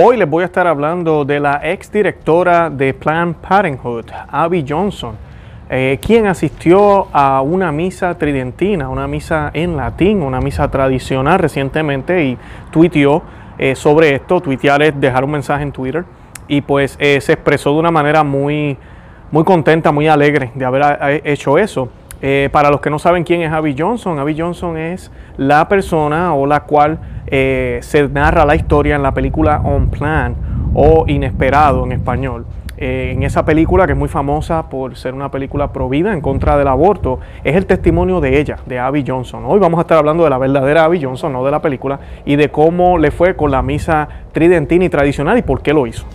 Hoy les voy a estar hablando de la ex directora de Planned Parenthood, Abby Johnson, eh, quien asistió a una misa tridentina, una misa en latín, una misa tradicional recientemente y tuiteó eh, sobre esto. Tuitear es dejar un mensaje en Twitter y pues eh, se expresó de una manera muy, muy contenta, muy alegre de haber hecho eso. Eh, para los que no saben quién es Abby Johnson, Abby Johnson es la persona o la cual eh, se narra la historia en la película On Plan o Inesperado en español. Eh, en esa película que es muy famosa por ser una película provida en contra del aborto, es el testimonio de ella, de Abby Johnson. Hoy vamos a estar hablando de la verdadera Abby Johnson, no de la película, y de cómo le fue con la misa tridentina y tradicional y por qué lo hizo.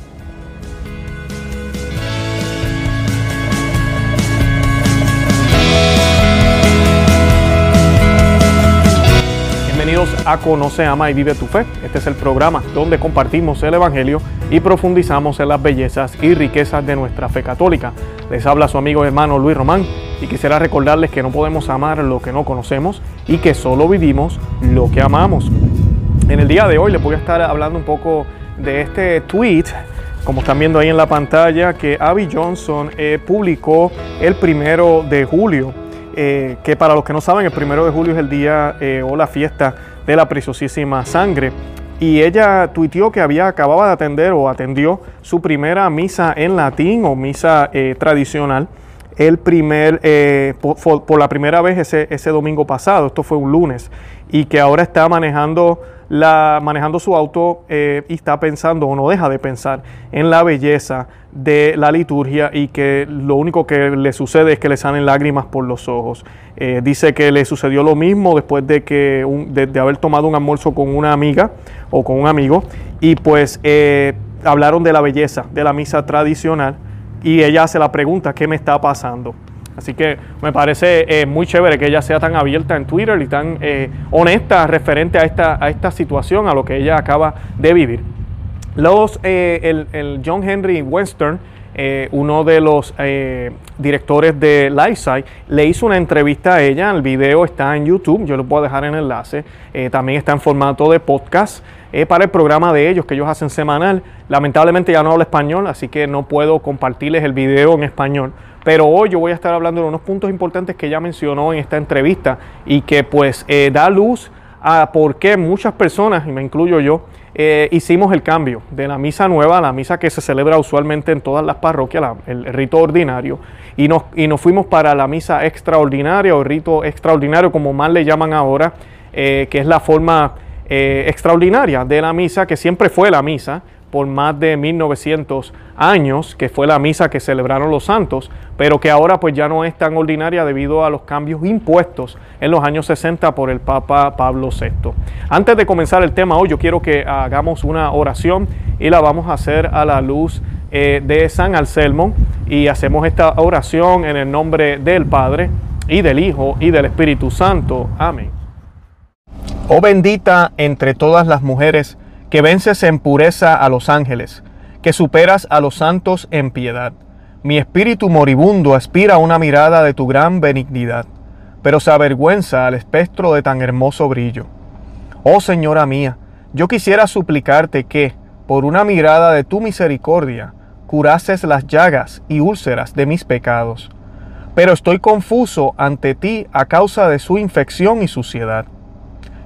A Conoce, Ama y Vive tu Fe. Este es el programa donde compartimos el Evangelio y profundizamos en las bellezas y riquezas de nuestra fe católica. Les habla su amigo hermano Luis Román y quisiera recordarles que no podemos amar lo que no conocemos y que solo vivimos lo que amamos. En el día de hoy les voy a estar hablando un poco de este tweet como están viendo ahí en la pantalla, que Abby Johnson eh, publicó el primero de julio. Eh, que para los que no saben, el primero de julio es el día eh, o la fiesta de la preciosísima sangre. Y ella tuiteó que había acababa de atender o atendió su primera misa en latín o misa eh, tradicional el primer, eh, por, la primera vez ese, ese, domingo pasado, esto fue un lunes, y que ahora está manejando, manejando su auto eh, y está pensando o no deja de pensar en la belleza de la liturgia y que lo único que le sucede es que le salen lágrimas por los ojos. Eh, dice que le sucedió lo mismo después de, que de, haber tomado un almuerzo con una amiga o con un amigo y pues hablaron de la belleza de la misa tradicional y ella hace la pregunta, ¿qué me está pasando? Así que me parece eh, muy chévere que ella sea tan abierta en Twitter y tan eh, honesta referente a esta, a esta situación, a lo que ella acaba de vivir. Los, eh, el, John Henry Western, uno de los directores de LifeSite, le hizo una entrevista a ella. El video está en YouTube, yo lo puedo dejar en el enlace. también está en formato de podcast para el programa de ellos que ellos hacen semanal. Lamentablemente ya no hablo español, así que no puedo compartirles el video en español. Pero hoy yo voy a estar hablando de unos puntos importantes que ella mencionó en esta entrevista y que pues eh, da luz a por qué muchas personas, y me incluyo yo, eh, hicimos el cambio de la misa nueva a la misa que se celebra usualmente en todas las parroquias, el rito ordinario, y nos, y nos fuimos para la misa extraordinaria o rito extraordinario, como más le llaman ahora, eh, que es la forma extraordinaria de la misa, que siempre fue la misa por más de 1900 años, que fue la misa que celebraron los santos, pero que ahora pues ya no es tan ordinaria debido a los cambios impuestos en los años 60 por el Papa Pablo VI. Antes de comenzar el tema hoy, yo quiero que hagamos una oración y la vamos a hacer a la luz eh, de San Anselmo y hacemos esta oración en el nombre del Padre y del Hijo y del Espíritu Santo. Amén. Oh bendita entre todas las mujeres, que vences en pureza a los ángeles, que superas a los santos en piedad. Mi espíritu moribundo aspira a una mirada de tu gran benignidad, pero se avergüenza al espectro de tan hermoso brillo. Oh Señora mía, yo quisiera suplicarte que, por una mirada de tu misericordia, curases las llagas y úlceras de mis pecados. Pero estoy confuso ante ti a causa de su infección y suciedad.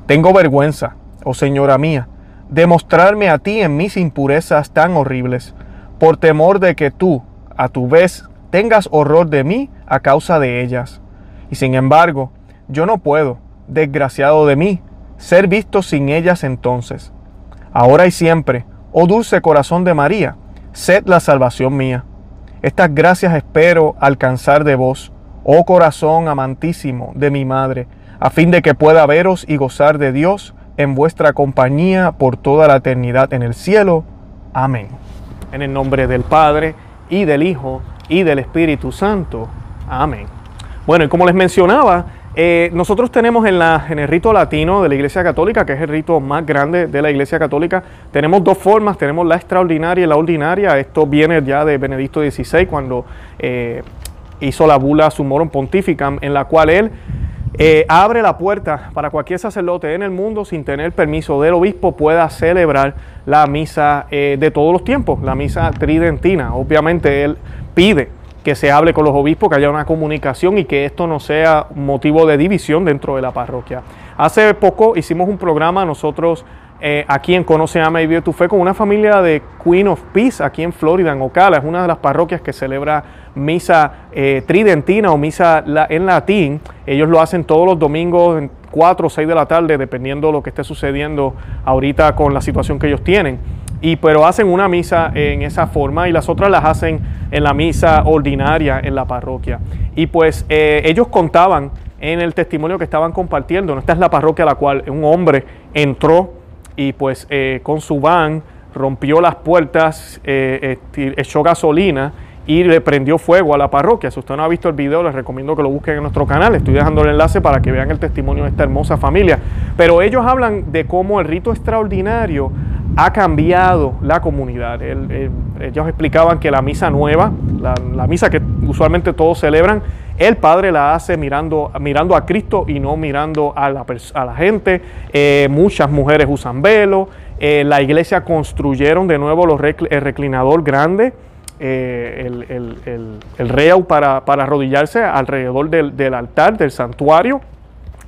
Tengo vergüenza, oh Señora mía, de mostrarme a ti en mis impurezas tan horribles, por temor de que tú, a tu vez, tengas horror de mí a causa de ellas. Y sin embargo, yo no puedo, desgraciado de mí, ser visto sin ellas entonces. Ahora y siempre, oh dulce corazón de María, sed la salvación mía. Estas gracias espero alcanzar de vos, oh corazón amantísimo de mi Madre, a fin de que pueda veros y gozar de Dios en vuestra compañía por toda la eternidad en el cielo. Amén. En el nombre del Padre y del Hijo y del Espíritu Santo. Amén. Bueno, y como les mencionaba, eh, nosotros tenemos en, la, en el rito latino de la Iglesia Católica, que es el rito más grande de la Iglesia Católica, tenemos dos formas, tenemos la extraordinaria y la ordinaria. Esto viene ya de Benedicto XVI, cuando eh, hizo la bula Sumorum Pontificam, en la cual él eh, abre la puerta para cualquier sacerdote en el mundo sin tener permiso del obispo pueda celebrar la misa eh, de todos los tiempos, la misa tridentina. Obviamente él pide que se hable con los obispos, que haya una comunicación y que esto no sea motivo de división dentro de la parroquia. Hace poco hicimos un programa nosotros eh, aquí en Conoce, Ama y Vive tu Fe con una familia de Queen of Peace aquí en Florida, en Ocala. Es una de las parroquias que celebra misa eh, tridentina o misa en latín. Ellos lo hacen todos los domingos en 4 o 6 de la tarde, dependiendo de lo que esté sucediendo ahorita con la situación que ellos tienen. Y pero hacen una misa en esa forma y las otras las hacen en la misa ordinaria en la parroquia. Y pues eh, ellos contaban en el testimonio que estaban compartiendo, esta es la parroquia a la cual un hombre entró y pues eh, con su van rompió las puertas, eh, echó gasolina y le prendió fuego a la parroquia. Si usted no ha visto el video, les recomiendo que lo busquen en nuestro canal. Estoy dejando el enlace para que vean el testimonio de esta hermosa familia. Pero ellos hablan de cómo el rito extraordinario ha cambiado la comunidad. ellos explicaban que la misa nueva, la, misa que usualmente todos celebran, el Padre la hace mirando, mirando a Cristo y no mirando a la, a la gente. Eh, muchas mujeres usan velo. Eh, la iglesia construyeron de nuevo los el reclinador grande, eh, el, el, para, para, arrodillarse alrededor del, altar, del santuario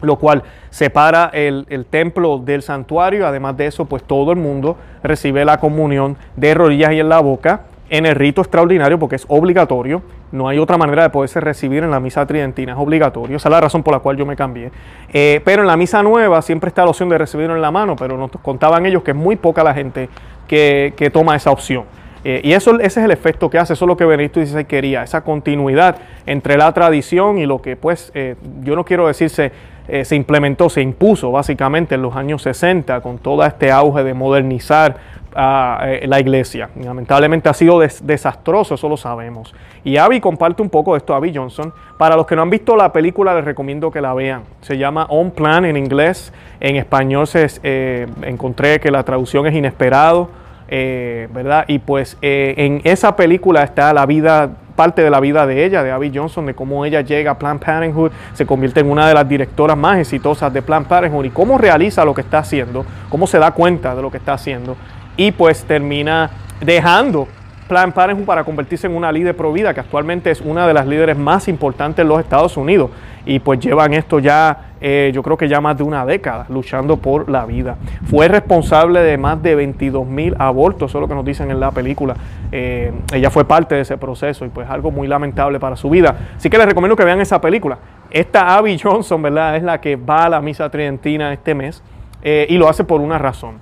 lo cual separa el, templo del santuario. Además de eso, pues todo el mundo recibe la comunión de rodillas y en la boca en el rito extraordinario porque es obligatorio. No hay otra manera de poderse recibir en la misa tridentina, es obligatorio. Esa es la razón por la cual yo me cambié. Eh, pero en la misa nueva siempre está la opción de recibirlo en la mano, pero nos contaban ellos que es muy poca la gente que toma esa opción. Eh, y eso, ese es el efecto que hace, eso es lo que Benedicto XVI quería, esa continuidad entre la tradición y lo que pues, eh, yo no quiero decir se, eh, se implementó, se impuso básicamente en los años 60 con todo este auge de modernizar a la iglesia. Lamentablemente ha sido desastroso, eso lo sabemos. Y Abby comparte un poco de esto, Abby Johnson. Para los que no han visto la película, les recomiendo que la vean. Se llama On Plan en inglés, en español se, encontré que la traducción es inesperado. Eh, ¿verdad? Y pues eh, en esa película está la vida, parte de la vida de ella, de Abby Johnson, de cómo ella llega a Planned Parenthood, se convierte en una de las directoras más exitosas de Planned Parenthood y cómo realiza lo que está haciendo, cómo se da cuenta de lo que está haciendo y pues termina dejando Planned Parenthood para convertirse en una líder pro vida, que actualmente es una de las líderes más importantes en los Estados Unidos. Y pues llevan esto ya, eh, yo creo que ya más de una década, luchando por la vida. Fue responsable de más de 22 mil abortos, eso es lo que nos dicen en la película. Eh, ella fue parte de ese proceso y pues algo muy lamentable para su vida. Así que les recomiendo que vean esa película. Esta Abby Johnson, ¿verdad? Es la que va a la misa tridentina este mes eh, y lo hace por una razón.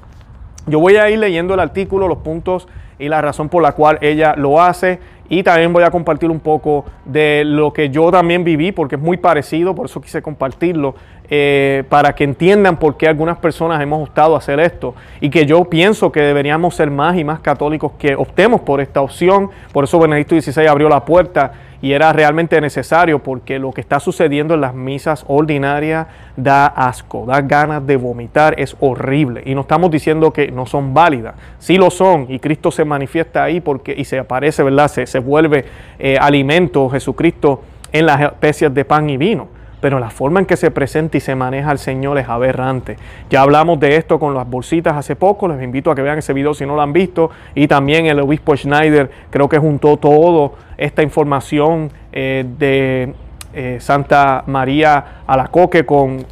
Yo voy a ir leyendo el artículo, los puntos y la razón por la cual ella lo hace. Y también voy a compartir un poco de lo que yo también viví, porque es muy parecido, por eso quise compartirlo, eh, para que entiendan por qué algunas personas hemos optado a hacer esto. Y que yo pienso que deberíamos ser más y más católicos que optemos por esta opción. Por eso Benedicto XVI abrió la puerta y era realmente necesario porque lo que está sucediendo en las misas ordinarias da asco, da ganas de vomitar, es horrible. Y no estamos diciendo que no son válidas, sí lo son y Cristo se manifiesta ahí porque y se aparece, ¿verdad? Se, se vuelve eh, alimento Jesucristo en las especies de pan y vino pero la forma en que se presenta y se maneja el Señor es aberrante. Ya hablamos de esto con las bolsitas hace poco, les invito a que vean ese video si no lo han visto, y también el obispo Schneider creo que juntó todo esta información eh, de eh, Santa María Alacoque con,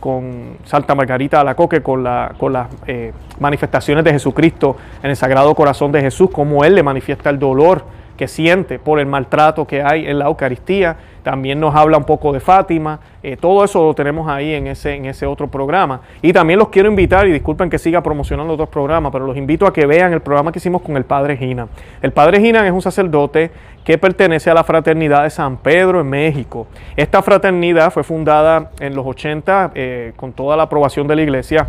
Santa Margarita Alacoque con, la, con las eh, manifestaciones de Jesucristo en el Sagrado Corazón de Jesús, cómo Él le manifiesta el dolor que siente por el maltrato que hay en la Eucaristía. También nos habla un poco de Fátima. Eh, todo eso lo tenemos ahí en ese, en ese otro programa. Y también los quiero invitar, y disculpen que siga promocionando otros programas, pero los invito a que vean el programa que hicimos con el Padre Gina. El Padre Gina es un sacerdote que pertenece a la Fraternidad de San Pedro en México. Esta fraternidad fue fundada en los 80 eh, con toda la aprobación de la iglesia.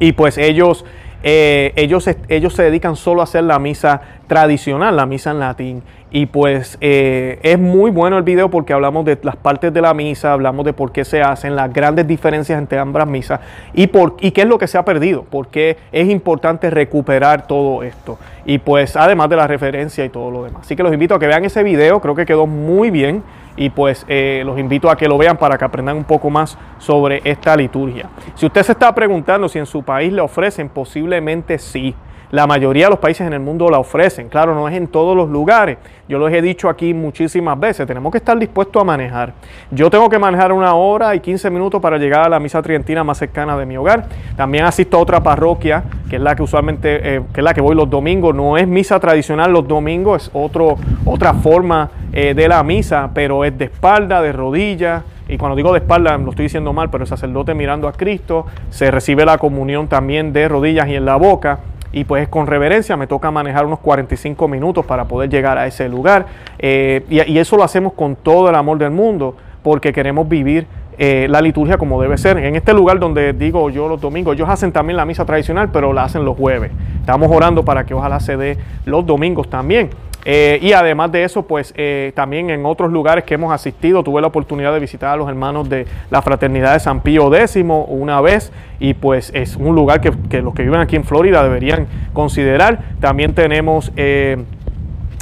Y pues ellos eh, ellos, ellos se dedican solo a hacer la misa tradicional, la misa en latín. Y pues eh, es muy bueno el video porque hablamos de las partes de la misa, hablamos de por qué se hacen, las grandes diferencias entre ambas misas y, por, y qué es lo que se ha perdido, porque es importante recuperar todo esto. Y pues además de la referencia y todo lo demás. Así que los invito a que vean ese video, creo que quedó muy bien y pues eh, los invito a que lo vean para que aprendan un poco más sobre esta liturgia. Si usted se está preguntando si en su país le ofrecen, posiblemente sí. La mayoría de los países en el mundo la ofrecen. Claro, no es en todos los lugares. Yo les he dicho aquí muchísimas veces, tenemos que estar dispuestos a manejar. Yo tengo que manejar una hora y 15 minutos para llegar a la misa tridentina más cercana de mi hogar. También asisto a otra parroquia, que es la que usualmente, eh, que es la que voy los domingos. No es misa tradicional los domingos, es otro, otra forma eh, de la misa, pero es de espalda, de rodillas. Y cuando digo de espalda, lo estoy diciendo mal, pero el sacerdote mirando a Cristo, se recibe la comunión también de rodillas y en la boca y pues con reverencia me toca manejar unos 45 minutos para poder llegar a ese lugar. Eh, y, eso lo hacemos con todo el amor del mundo porque queremos vivir eh, la liturgia como debe ser. En este lugar donde digo yo los domingos, ellos hacen también la misa tradicional, pero la hacen los jueves. Estamos orando para que ojalá se dé los domingos también. Eh, y además de eso, pues también en otros lugares que hemos asistido, tuve la oportunidad de visitar a los hermanos de la Fraternidad de San Pío X una vez y pues es un lugar que, los que viven aquí en Florida deberían considerar. También tenemos eh,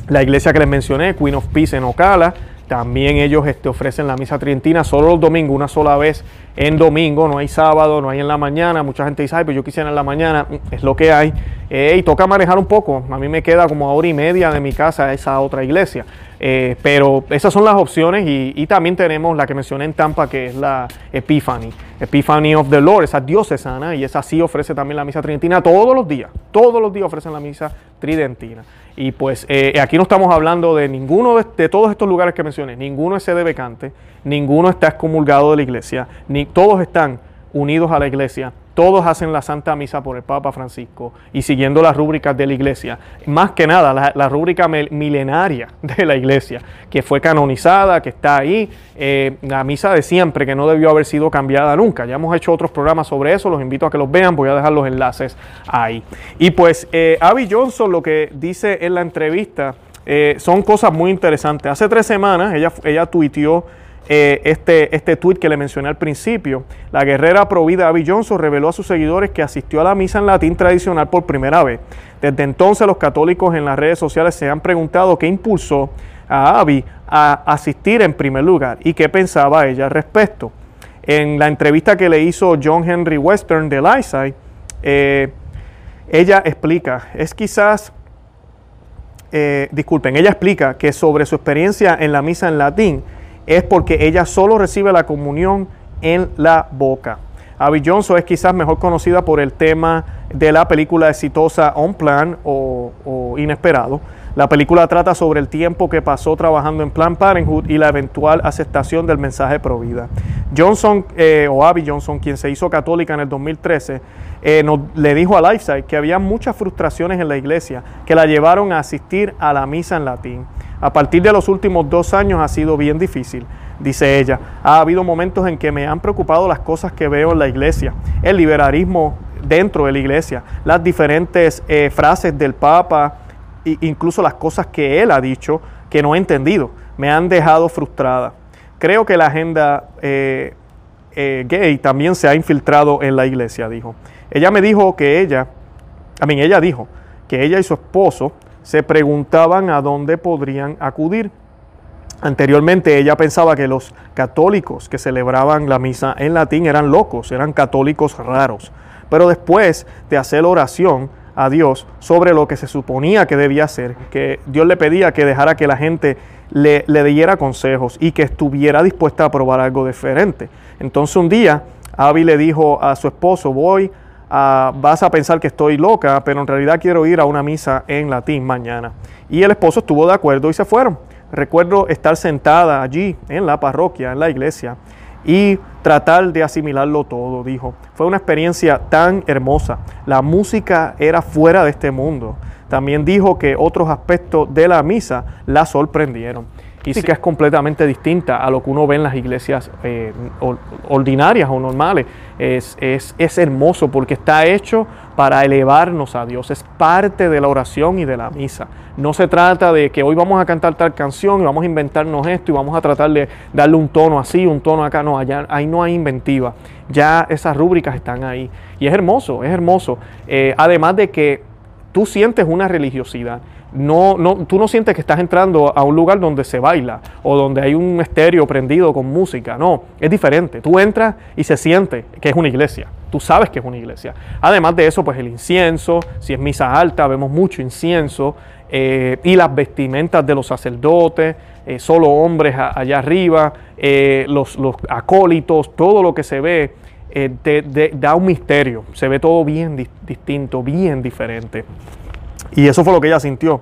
la iglesia que les mencioné, Queen of Peace en Ocala. También ellos este, ofrecen la misa tridentina solo los domingos, una sola vez en domingo, no hay sábado, no hay en la mañana. Mucha gente dice, ay, pues yo quisiera en la mañana, es lo que hay. Eh, y toca manejar un poco. A mí me queda como hora y media de mi casa esa otra iglesia. Eh, pero esas son las opciones y, también tenemos la que mencioné en Tampa, que es la Epiphany, Epiphany of the Lord, esa diocesana, y esa sí ofrece también la misa tridentina todos los días, todos los días ofrecen la misa tridentina. Y pues eh, aquí no estamos hablando de ninguno de, todos estos lugares que mencioné, ninguno es sede vacante, ninguno está excomulgado de la iglesia, ni todos están unidos a la iglesia, todos hacen la Santa Misa por el Papa Francisco y siguiendo las rúbricas de la Iglesia. Más que nada, la, rúbrica milenaria de la Iglesia, que fue canonizada, que está ahí, eh, la misa de siempre, que no debió haber sido cambiada nunca. Ya hemos hecho otros programas sobre eso, los invito a que los vean, voy a dejar los enlaces ahí. Y pues eh, Abby Johnson lo que dice en la entrevista eh, son cosas muy interesantes. Hace tres semanas ella, ella tuiteó eh, este, este tuit que le mencioné al principio. La guerrera provida Abby Johnson reveló a sus seguidores que asistió a la misa en latín tradicional por primera vez. Desde entonces los católicos en las redes sociales se han preguntado qué impulsó a Abby a asistir en primer lugar y qué pensaba ella al respecto. En la entrevista que le hizo John Henry Western de Lyside, eh, ella explica, es quizás, eh, disculpen, ella explica que sobre su experiencia en la misa en latín, es porque ella solo recibe la comunión en la boca. Abby Johnson es quizás mejor conocida por el tema de la película exitosa On Plan o, Inesperado. La película trata sobre el tiempo que pasó trabajando en Plan Parenthood y la eventual aceptación del mensaje pro vida. Johnson eh, o Abby Johnson, quien se hizo católica en el 2013, eh, le dijo a Lifeside que había muchas frustraciones en la iglesia que la llevaron a asistir a la misa en latín. A partir de los últimos dos años ha sido bien difícil, dice ella. Ha habido momentos en que me han preocupado las cosas que veo en la iglesia, el liberalismo dentro de la iglesia, las diferentes eh, frases del Papa, e incluso las cosas que él ha dicho que no he entendido. Me han dejado frustrada. Creo que la agenda eh, gay también se ha infiltrado en la iglesia, dijo. Ella me dijo que ella, a mí ella dijo que ella y su esposo se preguntaban a dónde podrían acudir. Anteriormente ella pensaba que los católicos que celebraban la misa en latín eran locos, eran católicos raros. Pero después de hacer oración a Dios sobre lo que se suponía que debía hacer, que Dios le pedía que dejara que la gente le, le diera consejos y que estuviera dispuesta a probar algo diferente. Entonces un día Abby le dijo a su esposo, voy Ah, vas a pensar que estoy loca, pero en realidad quiero ir a una misa en latín mañana. Y el esposo estuvo de acuerdo y se fueron. Recuerdo estar sentada allí en la parroquia, en la iglesia, y tratar de asimilarlo todo, dijo. Fue una experiencia tan hermosa. La música era fuera de este mundo. También dijo que otros aspectos de la misa la sorprendieron y sí que es completamente distinta a lo que uno ve en las iglesias eh, ordinarias o normales. Es, es, hermoso porque está hecho para elevarnos a Dios, es parte de la oración y de la misa. No se trata de que hoy vamos a cantar tal canción y vamos a inventarnos esto y vamos a tratar de darle un tono así, un tono acá, no, allá, ahí no hay inventiva. Ya esas rúbricas están ahí. Y es hermoso, es hermoso. Eh, además de que tú sientes una religiosidad. No, no, tú no sientes que estás entrando a un lugar donde se baila o donde hay un estéreo prendido con música. No, es diferente. Tú entras y se siente que es una iglesia. Tú sabes que es una iglesia. Además de eso, pues el incienso, si es misa alta, vemos mucho incienso. Eh, y las vestimentas de los sacerdotes, eh, solo hombres allá arriba, eh, los, los, acólitos, todo lo que se ve da un misterio, se ve todo bien distinto, bien diferente. Y eso fue lo que ella sintió.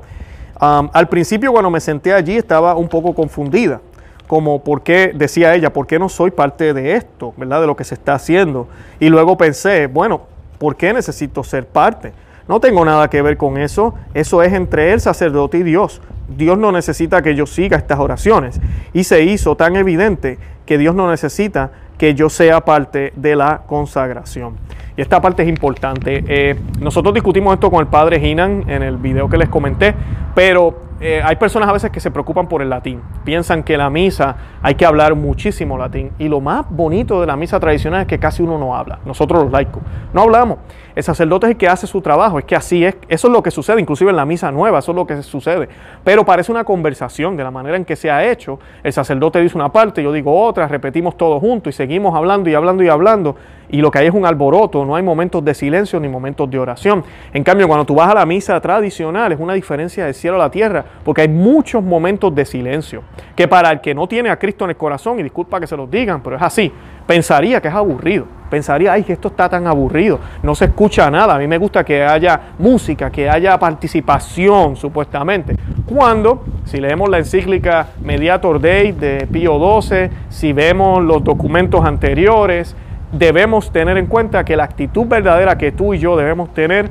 al principio cuando me senté allí estaba un poco confundida, como por qué, decía ella, ¿por qué no soy parte de esto, verdad? De lo que se está haciendo. Y luego pensé, bueno, ¿por qué necesito ser parte? No tengo nada que ver con eso. Eso es entre el sacerdote y Dios. Dios no necesita que yo siga estas oraciones. Y se hizo tan evidente que Dios no necesita que yo sea parte de la consagración. Y esta parte es importante. Eh, nosotros discutimos esto con el padre Hinan en el video que les comenté, pero eh, hay personas a veces que se preocupan por el latín. Piensan que la misa hay que hablar muchísimo latín. Y lo más bonito de la misa tradicional es que casi uno no habla. Nosotros los laicos no hablamos. El sacerdote es el que hace su trabajo. Es que así es. Eso es lo que sucede, inclusive en la misa nueva. Eso es lo que sucede. Pero parece una conversación de la manera en que se ha hecho. El sacerdote dice una parte, yo digo otra, repetimos todo junto y seguimos hablando y hablando y hablando. Y lo que hay es un alboroto. No hay momentos de silencio ni momentos de oración. En cambio, cuando tú vas a la misa tradicional, es una diferencia del cielo a la tierra porque hay muchos momentos de silencio, que para el que no tiene a Cristo en el corazón, y disculpa que se los digan, pero es así, pensaría que es aburrido, pensaría, ay, que esto está tan aburrido, no se escucha nada, a mí me gusta que haya música, que haya participación, supuestamente. Cuando, si leemos la encíclica Mediator Dei de Pío XII, si vemos los documentos anteriores, debemos tener en cuenta que la actitud verdadera que tú y yo debemos tener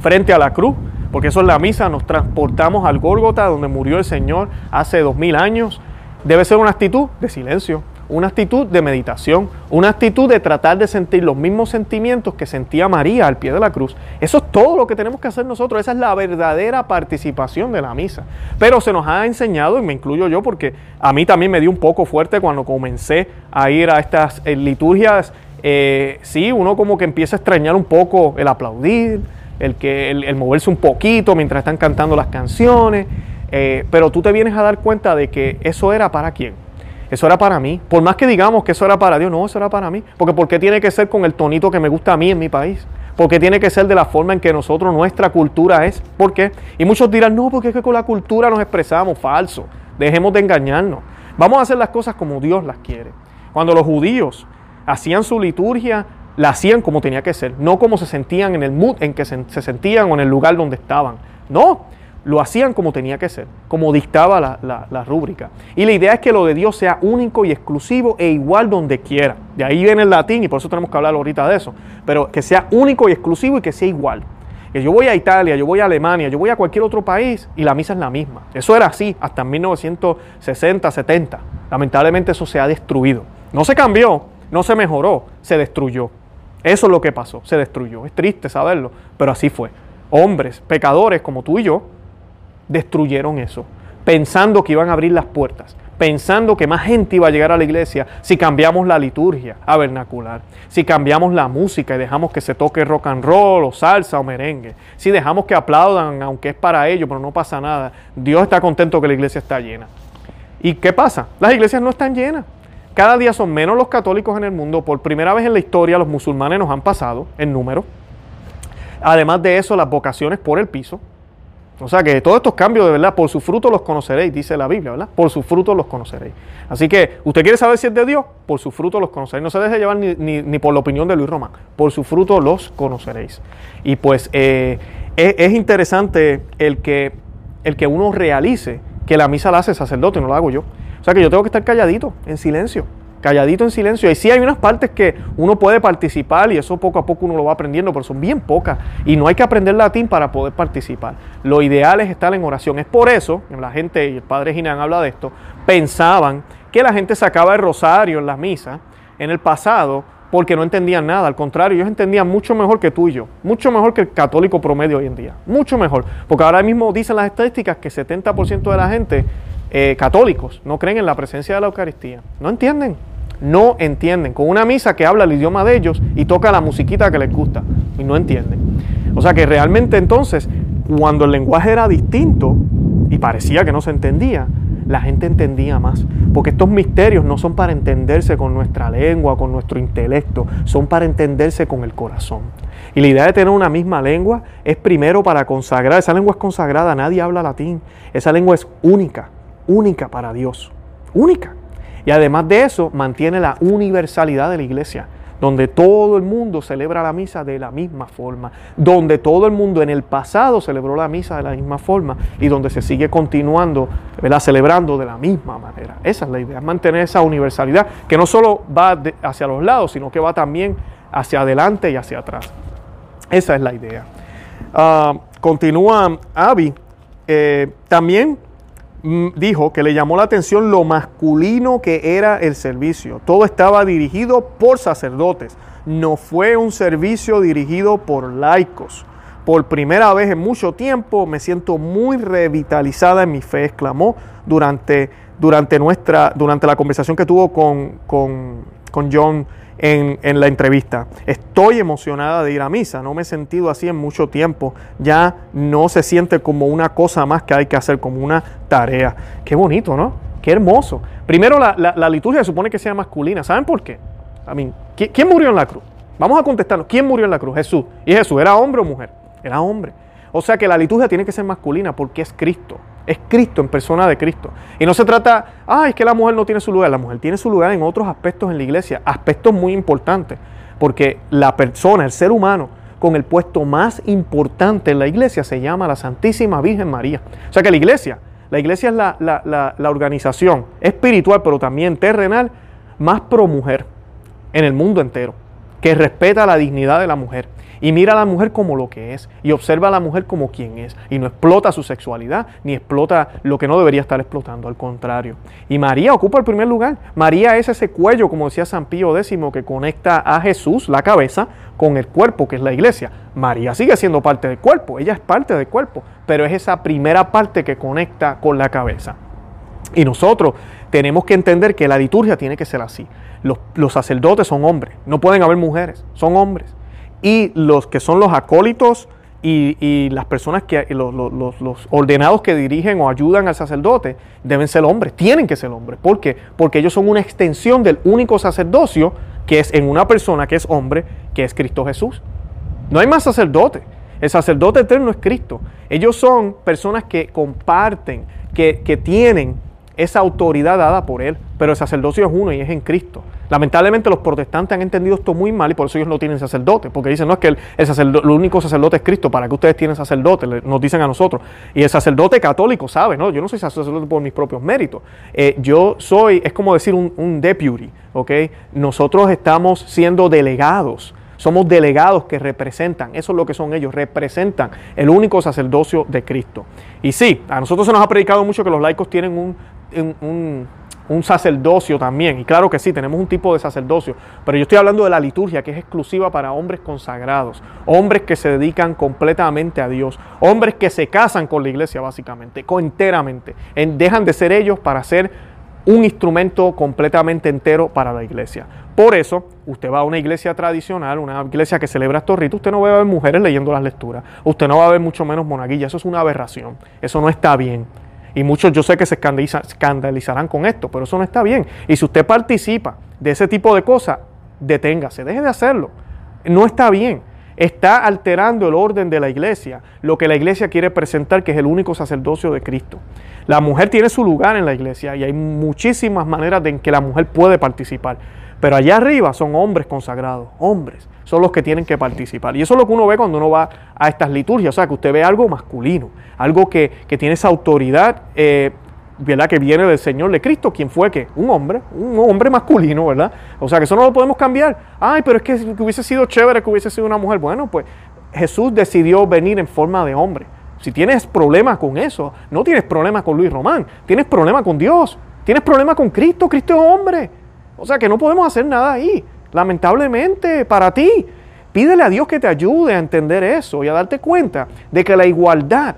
frente a la cruz porque eso es la misa, nos transportamos al Gólgota donde murió el Señor hace dos mil años. Debe ser una actitud de silencio, una actitud de meditación, una actitud de tratar de sentir los mismos sentimientos que sentía María al pie de la cruz. Eso es todo lo que tenemos que hacer nosotros, esa es la verdadera participación de la misa. Pero se nos ha enseñado, y me incluyo yo, porque a mí también me dio un poco fuerte cuando comencé a ir a estas eh, liturgias, eh, sí, uno como que empieza a extrañar un poco el aplaudir, el, que, el, moverse un poquito mientras están cantando las canciones, eh, pero tú te vienes a dar cuenta de que eso era para quién. Eso era para mí. Por más que digamos que eso era para Dios, no, eso era para mí. Porque ¿por qué tiene que ser con el tonito que me gusta a mí en mi país? Porque tiene que ser de la forma en que nosotros, nuestra cultura es. ¿Por qué? Y muchos dirán, no, porque es que con la cultura nos expresamos. Falso. Dejemos de engañarnos. Vamos a hacer las cosas como Dios las quiere. Cuando los judíos hacían su liturgia, la hacían como tenía que ser, no como se sentían en el mood en que se, sentían o en el lugar donde estaban. No, lo hacían como tenía que ser, como dictaba la, rúbrica. Y la idea es que lo de Dios sea único y exclusivo e igual donde quiera. De ahí viene el latín y por eso tenemos que hablar ahorita de eso. Pero que sea único y exclusivo y que sea igual. Que yo voy a Italia, yo voy a Alemania, yo voy a cualquier otro país y la misa es la misma. Eso era así hasta 1960, 70. Lamentablemente eso se ha destruido. No se cambió, no se mejoró, se destruyó. Eso es lo que pasó, se destruyó. Es triste saberlo, pero así fue. Hombres, pecadores como tú y yo, destruyeron eso, pensando que iban a abrir las puertas, pensando que más gente iba a llegar a la iglesia si cambiamos la liturgia a vernacular, si cambiamos la música y dejamos que se toque rock and roll o salsa o merengue, si dejamos que aplaudan aunque es para ellos, pero no pasa nada. Dios está contento que la iglesia está llena. ¿Y qué pasa? Las iglesias no están llenas. Cada día son menos los católicos en el mundo. Por primera vez en la historia los musulmanes nos han pasado en número. Además de eso, las vocaciones por el piso. O sea que todos estos cambios, de verdad, por su fruto los conoceréis, dice la Biblia, ¿verdad? Por su fruto los conoceréis. Así que, ¿usted quiere saber si es de Dios? Por su fruto los conoceréis. No se deje llevar ni, por la opinión de Luis Román. Por su fruto los conoceréis. Y pues eh, es, es, interesante el que, el que uno realice que la misa la hace el sacerdote, no la hago yo. O sea que yo tengo que estar calladito, en silencio, calladito en silencio. Y sí hay unas partes que uno puede participar y eso poco a poco uno lo va aprendiendo, pero son bien pocas. Y no hay que aprender latín para poder participar. Lo ideal es estar en oración. Es por eso, la gente, y el padre Ginán habla de esto, pensaban que la gente sacaba el rosario en las misas en el pasado porque no entendían nada. Al contrario, ellos entendían mucho mejor que tú y yo, mucho mejor que el católico promedio hoy en día, mucho mejor. Porque ahora mismo dicen las estadísticas que 70% de la gente eh, católicos no creen en la presencia de la Eucaristía. No entienden, no entienden. Con una misa que habla el idioma de ellos y toca la musiquita que les gusta y no entienden. O sea que realmente entonces, cuando el lenguaje era distinto y parecía que no se entendía, la gente entendía más. Porque estos misterios no son para entenderse con nuestra lengua, con nuestro intelecto, son para entenderse con el corazón. Y la idea de tener una misma lengua es primero para consagrar. Esa lengua es consagrada, nadie habla latín. Esa lengua es única, única para Dios. Única. Y además de eso, mantiene la universalidad de la iglesia donde todo el mundo celebra la misa de la misma forma, donde todo el mundo en el pasado celebró la misa de la misma forma y donde se sigue continuando, ¿verdad? celebrando de la misma manera. Esa es la idea, mantener esa universalidad que no solo va hacia los lados, sino que va también hacia adelante y hacia atrás. Esa es la idea. Ah, continúa Avi, eh, también dijo que le llamó la atención lo masculino que era el servicio. Todo estaba dirigido por sacerdotes. No fue un servicio dirigido por laicos. Por primera vez en mucho tiempo me siento muy revitalizada en mi fe, exclamó durante, durante, nuestra, durante la conversación que tuvo con, con, con John en, la entrevista. Estoy emocionada de ir a misa, no me he sentido así en mucho tiempo. Ya no se siente como una cosa más que hay que hacer, como una tarea. Qué bonito, ¿no? Qué hermoso. Primero, la, liturgia supone que sea masculina. ¿Saben por qué? A mí, ¿quién murió en la cruz? Vamos a contestarnos. ¿Quién murió en la cruz? Jesús. ¿Y Jesús era hombre o mujer? Era hombre. O sea que la liturgia tiene que ser masculina porque es Cristo. Es Cristo en persona de Cristo. Y no se trata, ah, es que la mujer no tiene su lugar. La mujer tiene su lugar en otros aspectos en la iglesia, aspectos muy importantes. Porque la persona, el ser humano, con el puesto más importante en la iglesia se llama la Santísima Virgen María. O sea que la iglesia, la iglesia es la, la organización espiritual, pero también terrenal, más pro mujer en el mundo entero, que respeta la dignidad de la mujer y mira a la mujer como lo que es y observa a la mujer como quien es y no explota su sexualidad ni explota lo que no debería estar explotando, al contrario. Y María ocupa el primer lugar. María es ese cuello, como decía San Pío X, que conecta a Jesús, la cabeza, con el cuerpo, que es la iglesia. María sigue siendo parte del cuerpo, ella es parte del cuerpo, pero es esa primera parte que conecta con la cabeza. Y nosotros tenemos que entender que la liturgia tiene que ser así. Los, los, sacerdotes son hombres, no pueden haber mujeres, son hombres y los que son los acólitos y, las personas que, los, los, ordenados que dirigen o ayudan al sacerdote deben ser hombres, tienen que ser hombres. ¿Por qué? Porque ellos son una extensión del único sacerdocio que es en una persona que es hombre, que es Cristo Jesús. No hay más sacerdote. El sacerdote eterno es Cristo. Ellos son personas que comparten, que, que tienen esa autoridad dada por Él, pero el sacerdocio es uno y es en Cristo. Lamentablemente los protestantes han entendido esto muy mal y por eso ellos no tienen sacerdote, porque dicen, no es que el, el, único sacerdote es Cristo, ¿para que ustedes tienen sacerdote? Nos dicen a nosotros. Y el sacerdote católico sabe, no, yo no soy sacerdote por mis propios méritos. Eh, yo soy, es como decir un, un deputy, ¿ok? Nosotros estamos siendo delegados. Somos delegados que representan, eso es lo que son ellos, representan el único sacerdocio de Cristo. Y sí, a nosotros se nos ha predicado mucho que los laicos tienen un sacerdocio también. Y claro que sí, tenemos un tipo de sacerdocio, pero yo estoy hablando de la liturgia que es exclusiva para hombres consagrados, hombres que se dedican completamente a Dios, hombres que se casan con la iglesia básicamente, enteramente. dejan de ser ellos para ser un instrumento completamente entero para la iglesia. Por eso, usted va a una iglesia tradicional, una iglesia que celebra estos ritos, usted no va a ver mujeres leyendo las lecturas, usted no va a ver mucho menos monaguillas, eso es una aberración, eso no está bien. Y muchos yo sé que se escandalizarán con esto, pero eso no está bien. Y si usted participa de ese tipo de cosas, deténgase, deje de hacerlo. No está bien. Está alterando el orden de la iglesia, lo que la iglesia quiere presentar, que es el único sacerdocio de Cristo. La mujer tiene su lugar en la iglesia y hay muchísimas maneras en que la mujer puede participar. Pero allá arriba son hombres consagrados, hombres, son los que tienen que participar. Y eso es lo que uno ve cuando uno va a estas liturgias, o sea, que usted ve algo masculino, algo que, tiene esa autoridad, eh, ¿verdad? Que viene del Señor de Cristo, quien fue que un hombre, un hombre masculino, ¿verdad? O sea, que eso no lo podemos cambiar. Ay, pero es que hubiese sido chévere que hubiese sido una mujer. Bueno, pues Jesús decidió venir en forma de hombre. Si tienes problemas con eso, no tienes problemas con Luis Román, tienes problemas con Dios, tienes problemas con Cristo, Cristo es hombre. O sea que no podemos hacer nada ahí. Lamentablemente para ti. Pídele a Dios que te ayude a entender eso y a darte cuenta de que la igualdad,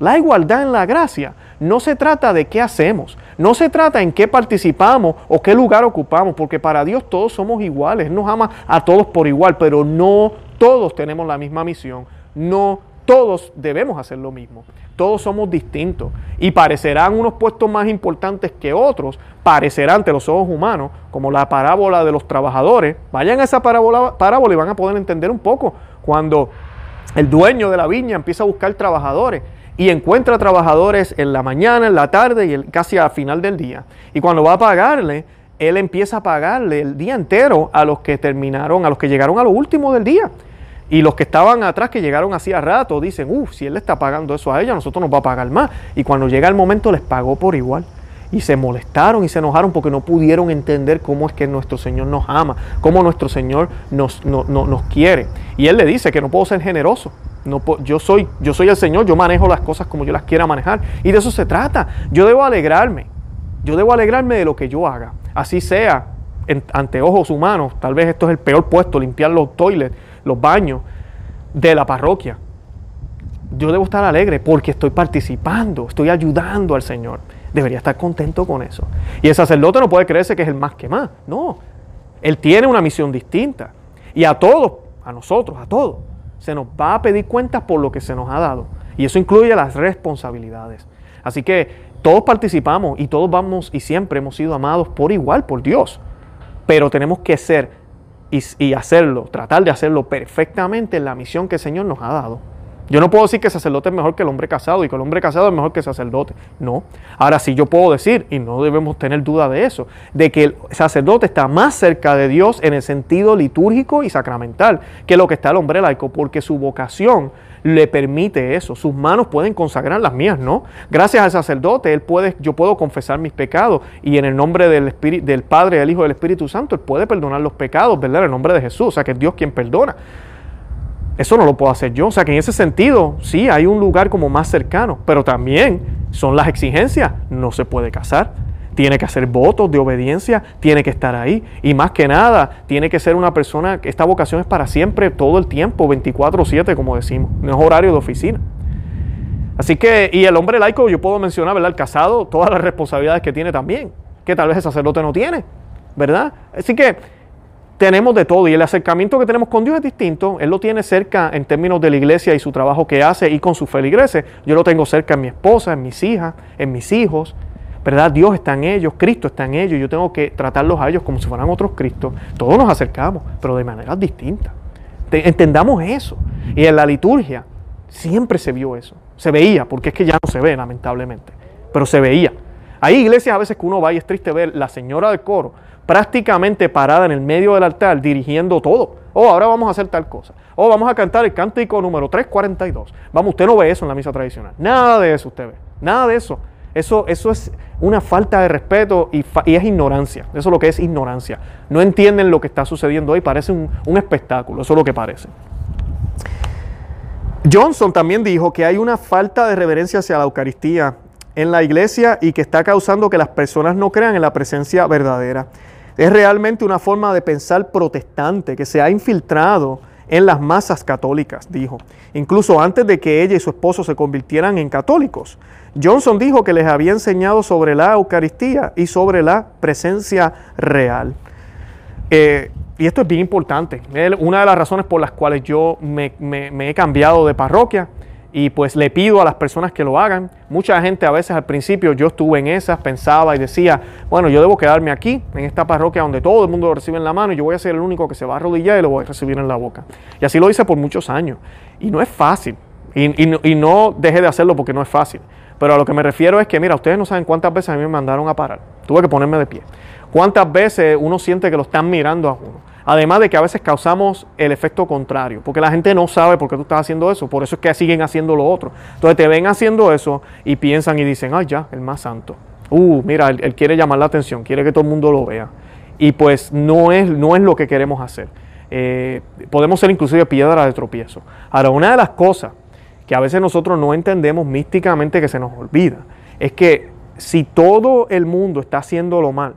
la igualdad en la gracia, no se trata de qué hacemos, no se trata en qué participamos o qué lugar ocupamos, porque para Dios todos somos iguales, Él nos ama a todos por igual, pero no todos tenemos la misma misión, no todos debemos hacer lo mismo. Todos somos distintos y parecerán unos puestos más importantes que otros, parecerán ante los ojos humanos, como la parábola de los trabajadores. Vayan a esa parábola, y van a poder entender un poco cuando el dueño de la viña empieza a buscar trabajadores y encuentra trabajadores en la mañana, en la tarde y casi al final del día. Y cuando va a pagarle, él empieza a pagarle el día entero a los que terminaron, a los que llegaron a lo último del día. Y los que estaban atrás, que llegaron hacía rato, dicen, uff, si él le está pagando eso a ella, nosotros nos va a pagar más. Y cuando llega el momento les pagó por igual. Y se molestaron y se enojaron porque no pudieron entender cómo es que nuestro Señor nos ama, cómo nuestro Señor nos, nos quiere. Y Él le dice que no puedo ser generoso. No, yo, soy, yo soy el Señor, yo manejo las cosas como yo las quiera manejar. Y de eso se trata. Yo debo alegrarme. Yo debo alegrarme de lo que yo haga. Así sea ante ojos humanos. Tal vez esto es el peor puesto, limpiar los toilets los baños de la parroquia. Yo debo estar alegre porque estoy participando, estoy ayudando al Señor. Debería estar contento con eso. Y el sacerdote no puede creerse que es el más que más. No, él tiene una misión distinta. Y a todos, a nosotros, a todos, se nos va a pedir cuentas por lo que se nos ha dado. Y eso incluye las responsabilidades. Así que todos participamos y todos vamos y siempre hemos sido amados por igual, por Dios. Pero tenemos que ser y, hacerlo, tratar de hacerlo perfectamente en la misión que el Señor nos ha dado. Yo no puedo decir que el sacerdote es mejor que el hombre casado y que el hombre casado es mejor que el sacerdote. No. Ahora sí yo puedo decir, y no debemos tener duda de eso, de que el sacerdote está más cerca de Dios en el sentido litúrgico y sacramental que lo que está el hombre laico, porque su vocación le permite eso. Sus manos pueden consagrar las mías, ¿no? Gracias al sacerdote, él puede, yo puedo confesar mis pecados y en el nombre del, Espíritu, del Padre, del Hijo y del Espíritu Santo, él puede perdonar los pecados, ¿verdad? En el nombre de Jesús, o sea que es Dios quien perdona. Eso no lo puedo hacer yo. O sea que en ese sentido, sí, hay un lugar como más cercano, pero también son las exigencias. No se puede casar, tiene que hacer votos de obediencia, tiene que estar ahí. Y más que nada, tiene que ser una persona, esta vocación es para siempre, todo el tiempo, 24/7, como decimos, no es horario de oficina. Así que, y el hombre laico, yo puedo mencionar, ¿verdad? El casado, todas las responsabilidades que tiene también, que tal vez el sacerdote no tiene, ¿verdad? Así que tenemos de todo y el acercamiento que tenemos con Dios es distinto. Él lo tiene cerca en términos de la iglesia y su trabajo que hace y con su feligreses. Yo lo tengo cerca en mi esposa, en mis hijas, en mis hijos. ¿Verdad? Dios está en ellos, Cristo está en ellos. Yo tengo que tratarlos a ellos como si fueran otros Cristos. Todos nos acercamos, pero de maneras distintas. Entendamos eso. Y en la liturgia siempre se vio eso. Se veía, porque es que ya no se ve, lamentablemente. Pero se veía. Hay iglesias a veces que uno va y es triste ver la señora del coro prácticamente parada en el medio del altar dirigiendo todo. Oh, ahora vamos a hacer tal cosa. Oh, vamos a cantar el cántico número 342. Vamos, usted no ve eso en la misa tradicional. Nada de eso usted ve. Nada de eso. Eso, eso es una falta de respeto y, es ignorancia. Eso es lo que es ignorancia. No entienden lo que está sucediendo hoy. Parece un, un espectáculo. Eso es lo que parece. Johnson también dijo que hay una falta de reverencia hacia la Eucaristía en la iglesia y que está causando que las personas no crean en la presencia verdadera. Es realmente una forma de pensar protestante que se ha infiltrado en las masas católicas, dijo, incluso antes de que ella y su esposo se convirtieran en católicos. Johnson dijo que les había enseñado sobre la Eucaristía y sobre la presencia real. Eh, y esto es bien importante. Una de las razones por las cuales yo me he cambiado de parroquia y pues le pido a las personas que lo hagan. Mucha gente a veces al principio yo estuve en esas, pensaba y decía, bueno, yo debo quedarme aquí, en esta parroquia donde todo el mundo lo recibe en la mano y yo voy a ser el único que se va a arrodillar y lo voy a recibir en la boca. Y así lo hice por muchos años. Y no es fácil. Y, y, y no dejé de hacerlo porque no es fácil. Pero a lo que me refiero es que, mira, ustedes no saben cuántas veces a mí me mandaron a parar. Tuve que ponerme de pie. Cuántas veces uno siente que lo están mirando a uno. Además de que a veces causamos el efecto contrario, porque la gente no sabe por qué tú estás haciendo eso, por eso es que siguen haciendo lo otro. Entonces te ven haciendo eso y piensan y dicen, ay ya, el más santo. Uh, mira, él, quiere llamar la atención, quiere que todo el mundo lo vea. Y pues no es, no es lo que queremos hacer. Eh, podemos ser inclusive piedra de tropiezo. Ahora, una de las cosas que a veces nosotros no entendemos místicamente que se nos olvida, es que si todo el mundo está haciendo lo mal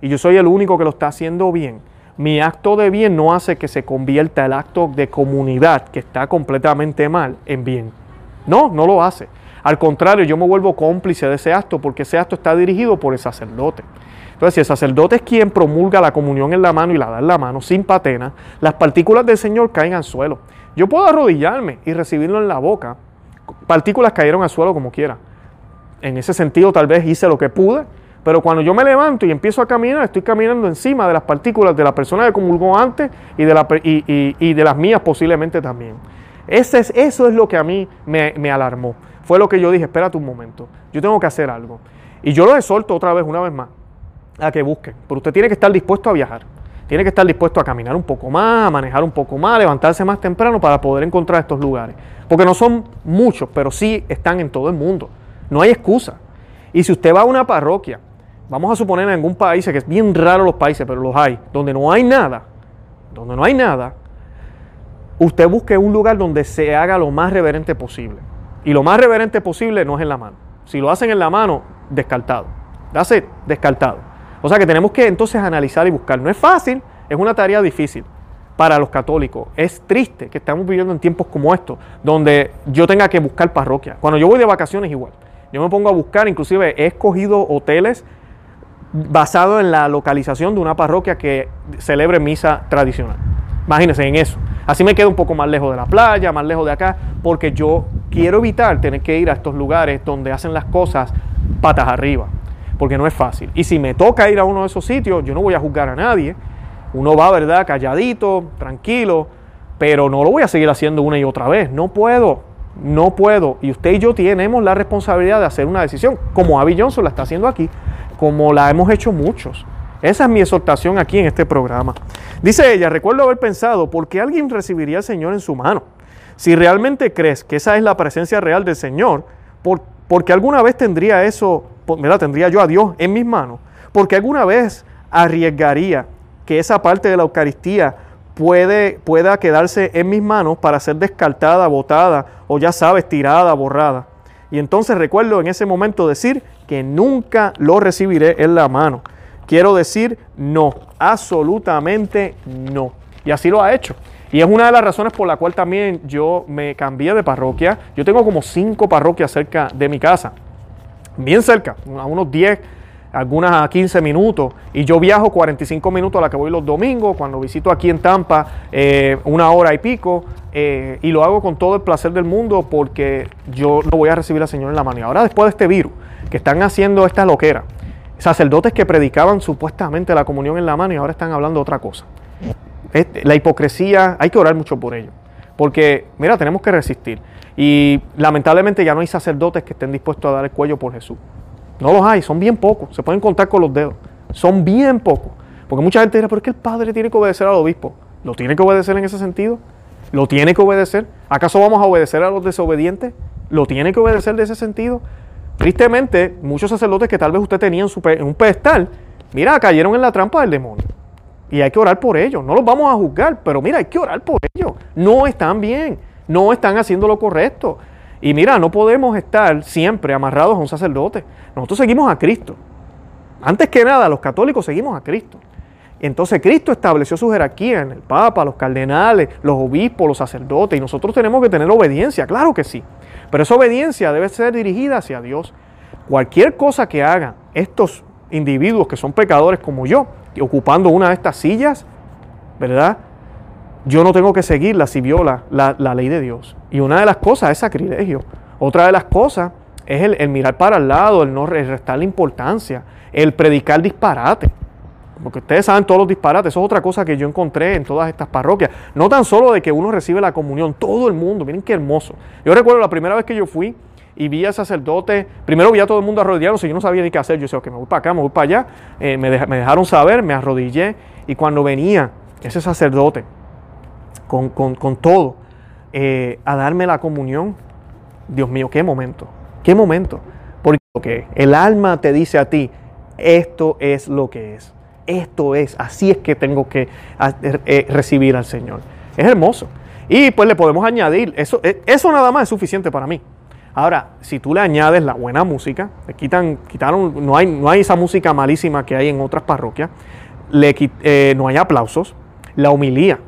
y yo soy el único que lo está haciendo bien, mi acto de bien no hace que se convierta el acto de comunidad que está completamente mal en bien. No, no lo hace. Al contrario, yo me vuelvo cómplice de ese acto porque ese acto está dirigido por el sacerdote. Entonces, si el sacerdote es quien promulga la comunión en la mano y la da en la mano, sin patena, las partículas del Señor caen al suelo. Yo puedo arrodillarme y recibirlo en la boca. Partículas cayeron al suelo como quiera. En ese sentido, tal vez hice lo que pude, pero cuando yo me levanto y empiezo a caminar, estoy caminando encima de las partículas de la persona que comulgó antes y de, las mías posiblemente también. Ese es, eso es lo que a mí me, me alarmó. Fue lo que yo dije, espérate un momento, yo tengo que hacer algo. Y yo lo exhorto otra vez, una vez más, a que busquen. Pero usted tiene que estar dispuesto a viajar. Tiene que estar dispuesto a caminar un poco más, a manejar un poco más, a levantarse más temprano para poder encontrar estos lugares. Porque no son muchos, pero sí están en todo el mundo. No hay excusa. Y si usted va a una parroquia, vamos a suponer en algún país, que es bien raro los países, pero los hay, donde no hay nada, donde no hay nada, usted busque un lugar donde se haga lo más reverente posible. Y lo más reverente posible no es en la mano. Si lo hacen en la mano, descartado. Hace descartado. O sea que tenemos que entonces analizar y buscar. No es fácil, es una tarea difícil para los católicos. Es triste que estamos viviendo en tiempos como estos, donde yo tenga que buscar parroquia. Cuando yo voy de vacaciones igual. Yo me pongo a buscar, inclusive he escogido hoteles basados en la localización de una parroquia que celebre misa tradicional. Imagínense en eso. Así me quedo un poco más lejos de la playa, más lejos de acá, porque yo quiero evitar tener que ir a estos lugares donde hacen las cosas patas arriba, porque no es fácil. Y si me toca ir a uno de esos sitios, yo no voy a juzgar a nadie. Uno va, ¿verdad? Calladito, tranquilo, pero no lo voy a seguir haciendo una y otra vez. No puedo, no puedo. Y usted y yo tenemos la responsabilidad de hacer una decisión, como Abby Johnson la está haciendo aquí, como la hemos hecho muchos. Esa es mi exhortación aquí en este programa. Dice ella, recuerdo haber pensado, ¿por qué alguien recibiría al Señor en su mano? Si realmente crees que esa es la presencia real del Señor, ¿por, porque alguna vez tendría eso, mira, tendría yo a Dios en mis manos? Porque alguna vez arriesgaría que esa parte de la Eucaristía puede, pueda quedarse en mis manos para ser descartada, botada o ya sabes, tirada, borrada. Y entonces recuerdo en ese momento decir que nunca lo recibiré en la mano. Quiero decir no, absolutamente no. Y así lo ha hecho. Y es una de las razones por la cual también yo me cambié de parroquia. Yo tengo como cinco parroquias cerca de mi casa. Bien cerca, a unos 10, algunas a 15 minutos. Y yo viajo 45 minutos a la que voy los domingos. Cuando visito aquí en Tampa, eh, una hora y pico. Eh, y lo hago con todo el placer del mundo porque yo no voy a recibir al Señor en la mano. Y ahora después de este virus, que están haciendo esta loquera, sacerdotes que predicaban supuestamente la comunión en la mano y ahora están hablando otra cosa. La hipocresía, hay que orar mucho por ello. Porque, mira, tenemos que resistir. Y lamentablemente ya no hay sacerdotes que estén dispuestos a dar el cuello por Jesús. No los hay, son bien pocos. Se pueden contar con los dedos. Son bien pocos. Porque mucha gente dirá, ¿por qué el padre tiene que obedecer al obispo? ¿Lo tiene que obedecer en ese sentido? ¿Lo tiene que obedecer? ¿Acaso vamos a obedecer a los desobedientes? ¿Lo tiene que obedecer de ese sentido? Tristemente, muchos sacerdotes que tal vez usted tenía en, un pedestal, mira, cayeron en la trampa del demonio. Y hay que orar por ellos. No los vamos a juzgar, pero mira, hay que orar por ellos. No están bien, no están haciendo lo correcto. Y mira, no podemos estar siempre amarrados a un sacerdote. Nosotros seguimos a Cristo. Antes que nada, los católicos seguimos a Cristo. Entonces Cristo estableció su jerarquía en el Papa, los cardenales, los obispos, los sacerdotes, y nosotros tenemos que tener obediencia, claro que sí. Pero esa obediencia debe ser dirigida hacia Dios. Cualquier cosa que hagan estos individuos que son pecadores como yo, ocupando una de estas sillas, ¿verdad? Yo no tengo que seguirla si viola la, ley de Dios. Y una de las cosas es sacrilegio. Otra de las cosas es el, mirar para el lado, el no restar importancia, el predicar disparate. Porque ustedes saben todos los disparates, eso es otra cosa que yo encontré en todas estas parroquias. No tan solo de que uno recibe la comunión, todo el mundo, miren qué hermoso. Yo recuerdo la primera vez que yo fui y vi al sacerdote, primero vi a todo el mundo arrodillándose, yo no sabía ni qué hacer, yo decía, ok, me voy para acá, me voy para allá, eh, me, dejaron saber, me arrodillé y cuando venía ese sacerdote con, todo eh, a darme la comunión, Dios mío, qué momento, qué momento, porque el alma te dice a ti, esto es lo que es. Esto es, así es que tengo que eh, recibir al Señor. Es hermoso. Y pues le podemos añadir, eso, eh, eso nada más es suficiente para mí. Ahora, si tú le añades la buena música, le quitan, quitaron, no hay, no hay esa música malísima que hay en otras parroquias, le, eh, no hay aplausos, la humilía,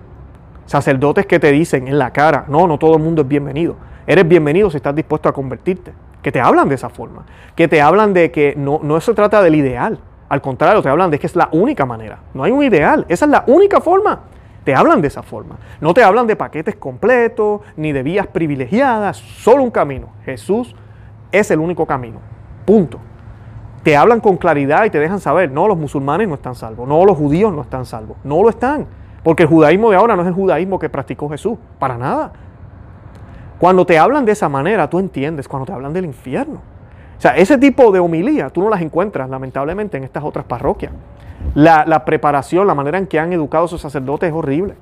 sacerdotes que te dicen en la cara, no, no todo el mundo es bienvenido. Eres bienvenido si estás dispuesto a convertirte. Que te hablan de esa forma. Que te hablan de que no, no se trata del ideal, Al contrario, te hablan de que es la única manera. No hay un ideal. Esa es la única forma. Te hablan de esa forma. No te hablan de paquetes completos ni de vías privilegiadas. Solo un camino. Jesús es el único camino. Punto. Te hablan con claridad y te dejan saber, no, los musulmanes no están salvos, no, los judíos no están salvos, no lo están. Porque el judaísmo de ahora no es el judaísmo que practicó Jesús, para nada. Cuando te hablan de esa manera, tú entiendes, cuando te hablan del infierno. O sea, ese tipo de homilía tú no las encuentras lamentablemente en estas otras parroquias. La, preparación, la manera en que han educado a sus sacerdotes es horrible.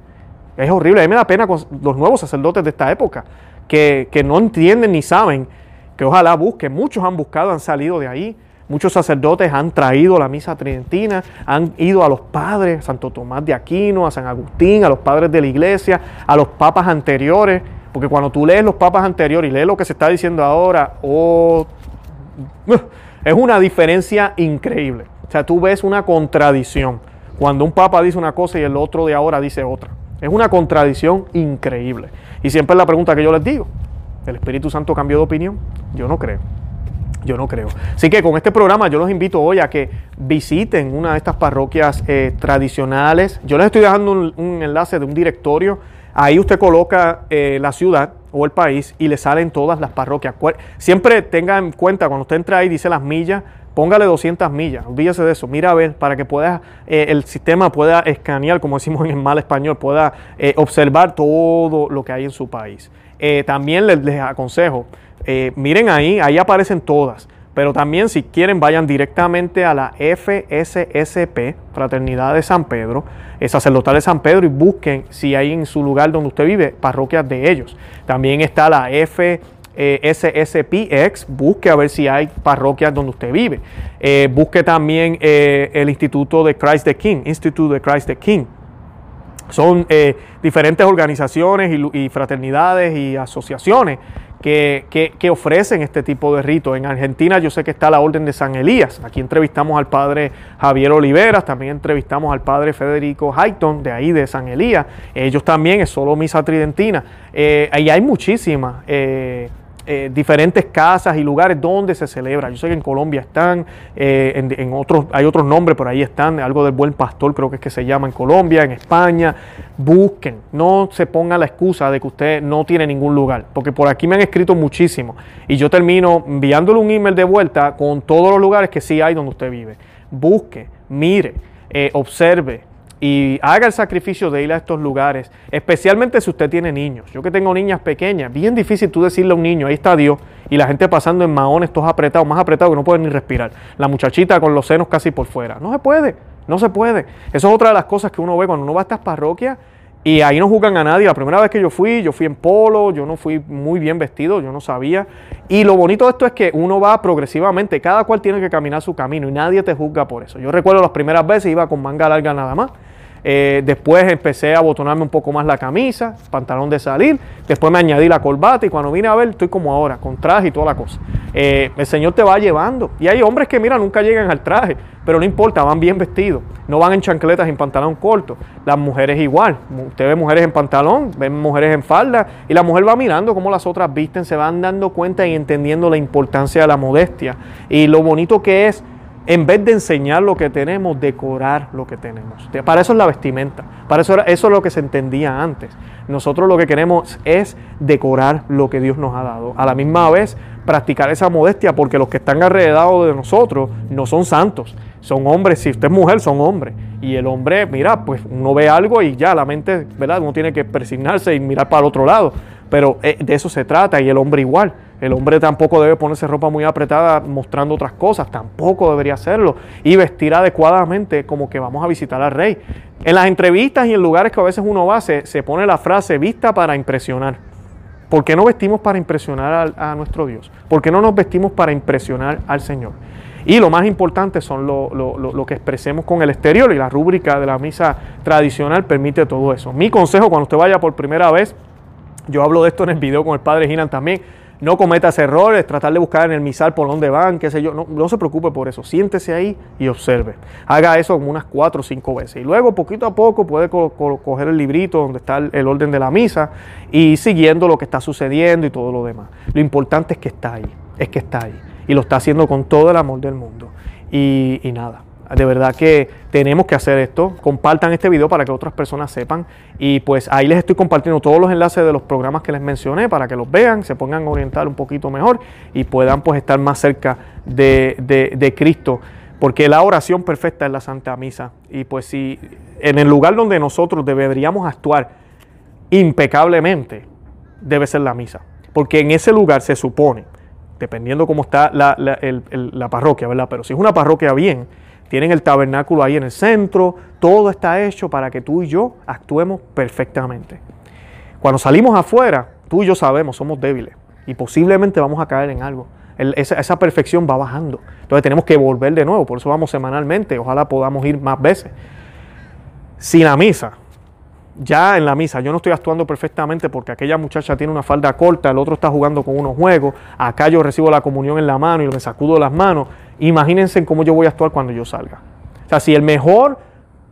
Es horrible. A mí me da pena con los nuevos sacerdotes de esta época, que, que no entienden ni saben, que ojalá busquen. Muchos han buscado, han salido de ahí. Muchos sacerdotes han traído la misa tridentina, han ido a los padres, a Santo Tomás de Aquino, a San Agustín, a los padres de la iglesia, a los papas anteriores, porque cuando tú lees los papas anteriores y lees lo que se está diciendo ahora, oh, es una diferencia increíble. O sea, tú ves una contradicción. Cuando un papa dice una cosa y el otro de ahora dice otra. Es una contradicción increíble. Y siempre es la pregunta que yo les digo. ¿El Espíritu Santo cambió de opinión? Yo no creo. Yo no creo. Así que con este programa yo los invito hoy a que visiten una de estas parroquias eh, tradicionales. Yo les estoy dejando un, enlace de un directorio. Ahí usted coloca eh, la ciudad o el país y le salen todas las parroquias. Siempre tenga en cuenta cuando usted entra ahí, dice las millas, póngale 200 millas, olvídese de eso, mira a ver para que pueda, eh, el sistema pueda escanear, como decimos en mal español, pueda observar todo lo que hay en su país. También les aconsejo, miren ahí, ahí aparecen todas. Pero también si quieren vayan directamente a la FSSP, Fraternidad de San Pedro, sacerdotal de San Pedro, y busquen si hay en su lugar donde usted vive parroquias de ellos. También está la FSSPX, busque a ver si hay parroquias donde usted vive. Eh, busque también eh, el Instituto de Christ the King, Instituto de Christ the King. Son eh, diferentes organizaciones y fraternidades y asociaciones que, ofrecen este tipo de ritos. En Argentina yo sé que está la Orden de San Elías. Aquí entrevistamos al padre Javier Oliveras, también entrevistamos al padre Federico Hayton, de ahí de San Elías. Ellos también es solo misa tridentina. Eh, ahí hay muchísimas. Eh, eh, diferentes casas y lugares donde se celebra. Yo sé que en Colombia están, eh, en, otros, hay otros nombres, por ahí están, algo del buen pastor creo que es que se llama en Colombia, en España. Busquen, no se ponga la excusa de que usted no tiene ningún lugar, porque por aquí me han escrito muchísimo y yo termino enviándole un email de vuelta con todos los lugares que sí hay donde usted vive. Busque, mire, eh, observe, y haga el sacrificio de ir a estos lugares, especialmente si usted tiene niños. Yo que tengo niñas pequeñas, bien difícil tú decirle a un niño, ahí está Dios, y la gente pasando en maones, todos apretados, más apretados que no pueden ni respirar. La muchachita con los senos casi por fuera. No se puede, no se puede. Eso es otra de las cosas que uno ve cuando uno va a estas parroquias y ahí no juzgan a nadie. La primera vez que yo fui, yo fui en polo, yo no fui muy bien vestido, yo no sabía. Y lo bonito de esto es que uno va progresivamente, cada cual tiene que caminar su camino y nadie te juzga por eso. Yo recuerdo las primeras veces iba con manga larga nada más eh, después empecé a botonarme un poco más la camisa, pantalón de salir. Después me añadí la corbata y cuando vine a ver estoy como ahora, con traje y toda la cosa. Eh, el Señor te va llevando. Y hay hombres que, mira, nunca llegan al traje, pero no importa, van bien vestidos. No van en chancletas, en pantalón corto. Las mujeres igual. Usted ve mujeres en pantalón, ven mujeres en falda y la mujer va mirando cómo las otras visten, se van dando cuenta y entendiendo la importancia de la modestia y lo bonito que es en vez de enseñar lo que tenemos, decorar lo que tenemos. Para eso es la vestimenta, para eso, eso es lo que se entendía antes. Nosotros lo que queremos es decorar lo que Dios nos ha dado. A la misma vez, practicar esa modestia, porque los que están alrededor de nosotros no son santos, son hombres. Si usted es mujer, son hombres. Y el hombre, mira, pues uno ve algo y ya la mente, ¿verdad? Uno tiene que persignarse y mirar para el otro lado. Pero eh, de eso se trata y el hombre igual. El hombre tampoco debe ponerse ropa muy apretada mostrando otras cosas, tampoco debería hacerlo. Y vestir adecuadamente como que vamos a visitar al rey. En las entrevistas y en lugares que a veces uno va, se, pone la frase vista para impresionar. ¿Por qué no vestimos para impresionar a, nuestro Dios? ¿Por qué no nos vestimos para impresionar al Señor? Y lo más importante son lo, lo, que expresemos con el exterior y la rúbrica de la misa tradicional permite todo eso. Mi consejo cuando usted vaya por primera vez, yo hablo de esto en el video con el padre Ginan también, no cometas errores, tratar de buscar en el misal por dónde van, qué sé yo. No, se preocupe por eso. Siéntese ahí y observe. Haga eso como unas cuatro o cinco veces. Y luego, poquito a poco, puede coger el librito donde está el, orden de la misa y siguiendo lo que está sucediendo y todo lo demás. Lo importante es que está ahí. Es que está ahí. Y lo está haciendo con todo el amor del mundo. Y, y nada. De verdad que tenemos que hacer esto. Compartan este video para que otras personas sepan. Y pues ahí les estoy compartiendo todos los enlaces de los programas que les mencioné para que los vean, se pongan a orientar un poquito mejor y puedan pues estar más cerca de, de Cristo. Porque la oración perfecta es la Santa Misa. Y pues si en el lugar donde nosotros deberíamos actuar impecablemente, debe ser la misa. Porque en ese lugar se supone, dependiendo cómo está la, la, parroquia, ¿verdad? Pero si es una parroquia bien, tienen el tabernáculo ahí en el centro, todo está hecho para que tú y yo actuemos perfectamente. Cuando salimos afuera, tú y yo sabemos, somos débiles y posiblemente vamos a caer en algo. esa, esa, perfección va bajando. Entonces tenemos que volver de nuevo, por eso vamos semanalmente, ojalá podamos ir más veces. Si la misa ya en la misa yo no estoy actuando perfectamente porque aquella muchacha tiene una falda corta, el otro está jugando con unos juegos, acá yo recibo la comunión en la mano y me sacudo las manos, imagínense cómo yo voy a actuar cuando yo salga. O sea, si el mejor,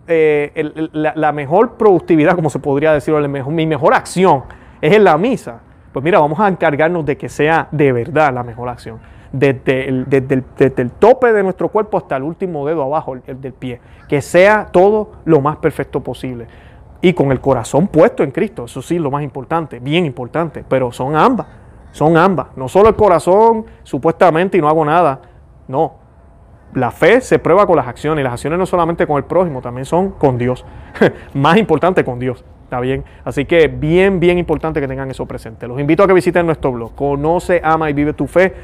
eh, la, mejor productividad, como se podría decir, mi mejor acción es en la misa, pues mira, vamos a encargarnos de que sea de verdad la mejor acción. Desde el, el, tope de nuestro cuerpo hasta el último dedo abajo el del pie. Que sea todo lo más perfecto posible y con el corazón puesto en Cristo. Eso sí, lo más importante, bien importante, pero son ambas, son ambas. No solo el corazón supuestamente y no hago nada, no. La fe se prueba con las acciones y las acciones no solamente con el prójimo, también son con Dios. más importante con Dios. ¿Está bien? Así que bien, bien importante que tengan eso presente. Los invito a que visiten nuestro blog, conoce, ama y vive tu fe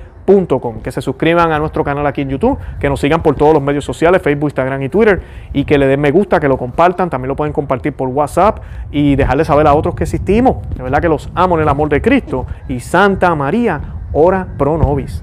que se suscriban a nuestro canal aquí en YouTube, que nos sigan por todos los medios sociales, Facebook, Instagram y Twitter, y que le den me gusta, que lo compartan, también lo pueden compartir por WhatsApp y dejarle saber a otros que existimos. De verdad que los amo en el amor de Cristo y Santa María, ora pro nobis.